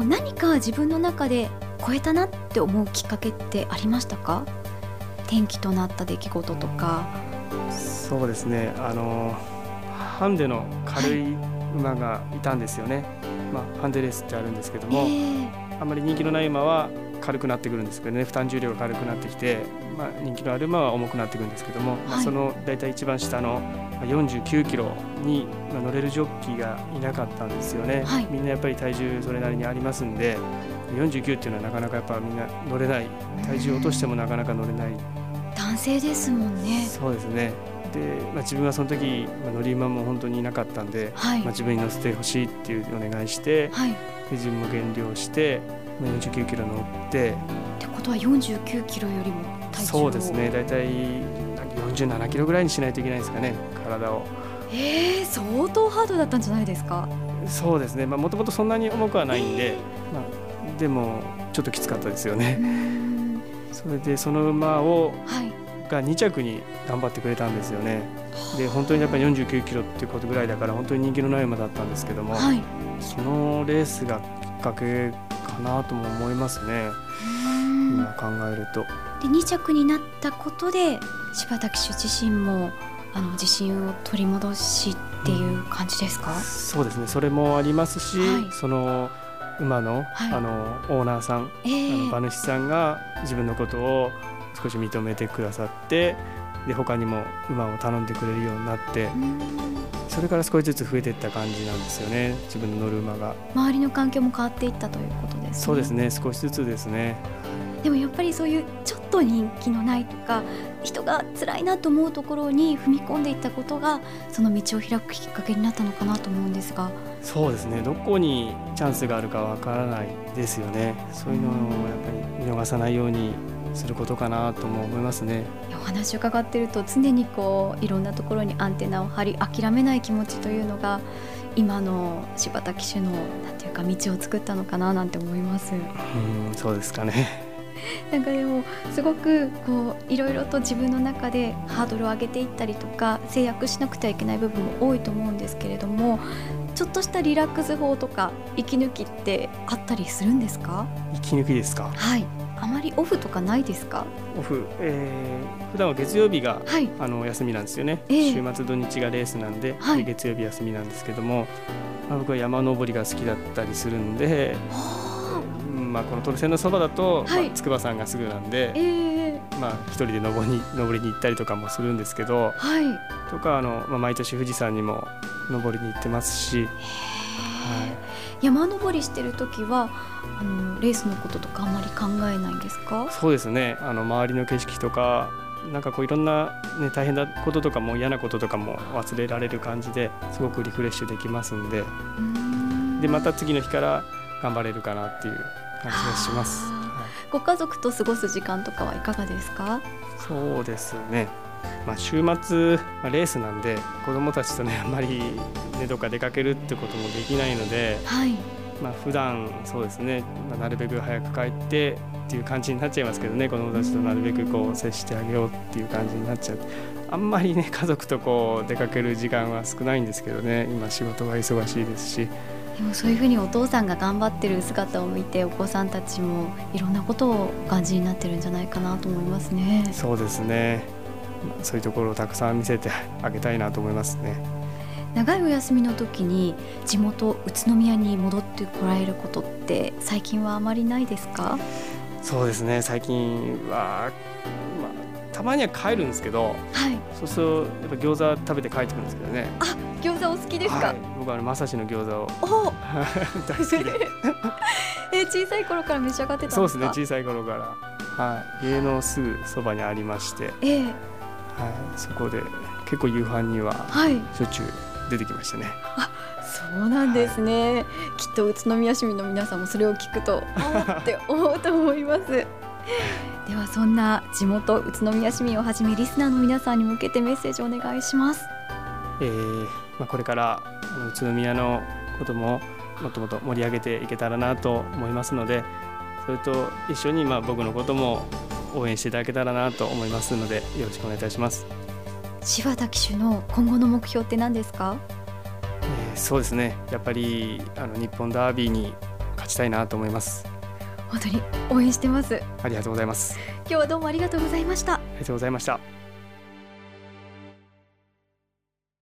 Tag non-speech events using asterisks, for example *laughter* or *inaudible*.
何か自分の中で超えたなって思うきっかけってありましたか？転機となった出来事とか。そうですね。あのハンデの軽い馬がいたんですよね、はい、まあ、ハンデレースってあるんですけども、えー、あんまり人気のない馬は軽くなってくるんですけどね。負担重量が軽くなってきて、まあ、人気のある馬は重くなってくるんですけども、はい、まあ、その大体一番下の49キロに乗れるジョッキーがいなかったんですよね、はい、みんなやっぱり体重それなりにありますんで49っていうのはなかなかやっぱみんな乗れない。体重を落としてもなかなか乗れない。男性ですもんね。そうですねで、まあ、自分はその時、まあ、乗り馬も本当にいなかったんで、はい、まあ、自分に乗せてほしいっていうお願いして、はい、で自分も減量して49キロ乗って。ってことは49キロよりも体重そうですね。大体47キロぐらいにしないといけないですかね体を。えー、相当ハードだったんじゃないですか？そうですね。もともとそんなに重くはないんで、えー、まあ、でもちょっときつかったですよね。それでその馬を、はい、が2着に頑張ってくれたんですよね。で本当にやっぱり49キロっていうことぐらいだから本当に人気のない馬だったんですけども、はい、そのレースがきっかけかなとも思いますね。今考えると。で2着になったことで柴田騎手自身もあの自信を取り戻しっていう感じですか、うん、そうですね。それもありますし、はい、その馬のはい、あのオーナーさん、えー、あの馬主さんが自分のことを少し認めてくださってで他にも馬を頼んでくれるようになって。それから少しずつ増えていった感じなんですよね自分の乗る馬が。周りの環境も変わっていったということですね。そうですね少しずつですね。でもやっぱりそういうちょっと人気のないとか人が辛いなと思うところに踏み込んでいったことがその道を開くきっかけになったのかなと思うんですが。そうですねどこにチャンスがあるかわからないですよね。そういうのをやっぱり見逃さないようにすることかなとも思いますね。お話を伺っていると常にこういろんなところにアンテナを張り諦めない気持ちというのが今の柴田騎手のなんていうか道を作ったのかななんて思います。うんそうですかね。*laughs* なんかでもすごくこういろいろと自分の中でハードルを上げていったりとか制約しなくてはいけない部分も多いと思うんですけれどもちょっとしたリラックス法とか息抜きってあったりするんですか？息抜きですか？はいあまりオフとかないですか？オフ、えー、普段は月曜日が、はい、あの休みなんですよね、えー、週末土日がレースなんで、はい、月曜日休みなんですけども、まあ、僕は山登りが好きだったりするんで、まあ、このトルセンのそばだと、はい、まあ、筑波山がすぐなんで、えー、まあ、一人で登りに登りに行ったりとかもするんですけど、はい、とかあの、まあ、毎年富士山にも登りに行ってますし、はい、山登りしてる時はあのレースのこととかあんまり考えないんですか？そうですね。あの周りの景色とかなんかこういろんな、ね、大変なこととかも嫌なこととかも忘れられる感じですごくリフレッシュできますんで。でまた次の日から頑張れるかなっていう感じがします、はい、ご家族と過ごす時間とかはいかがですか？そうですねまあ、週末、まあ、レースなんで子どもたちとねあんまり、ね、どっか出かけるってこともできないので、はい。まあ普段そうですね、まあ、なるべく早く帰ってっていう感じになっちゃいますけどね子どもたちとなるべくこう接してあげようっていう感じになっちゃうあんまりね家族とこう出かける時間は少ないんですけどね今仕事が忙しいですし。でもそういうふうにお父さんが頑張ってる姿を見てお子さんたちもいろんなことをお感じになってるんじゃないかなと思いますね。そうですねそういうところをたくさん見せてあげたいなと思いますね。長いお休みの時に地元宇都宮に戻ってこられることって最近はあまりないですか？そうですね。最近は、まあ、たまには帰るんですけど、はい、そうするとやっぱ餃子食べて帰ってくるんですけどね。あ餃子お好きですか、はい、僕はまさしの餃子をお *laughs* 大好きで。*laughs* え小さい頃から召し上がってたそうですね。小さい頃から。はい。家のすぐそばにありまして、えー、はい、そこで結構夕飯にはしょっちゅう出てきましたね。あそうなんですね、はい、きっと宇都宮市民の皆さんもそれを聞くと *laughs* あって思うと思います。ではそんな地元宇都宮市民をはじめリスナーの皆さんに向けてメッセージをお願いします。えーまあ、これから宇都宮のことももっともっと盛り上げていけたらなと思いますのでそれと一緒にまあ僕のことも応援していただけたらなと思いますのでよろしくお願いいたします。柴田騎手の今後の目標って何ですか、えー、そうですね。やっぱりあの日本ダービーに勝ちたいなと思います。本当に応援してます。ありがとうございます。今日はどうもありがとうございました。ありがとうございました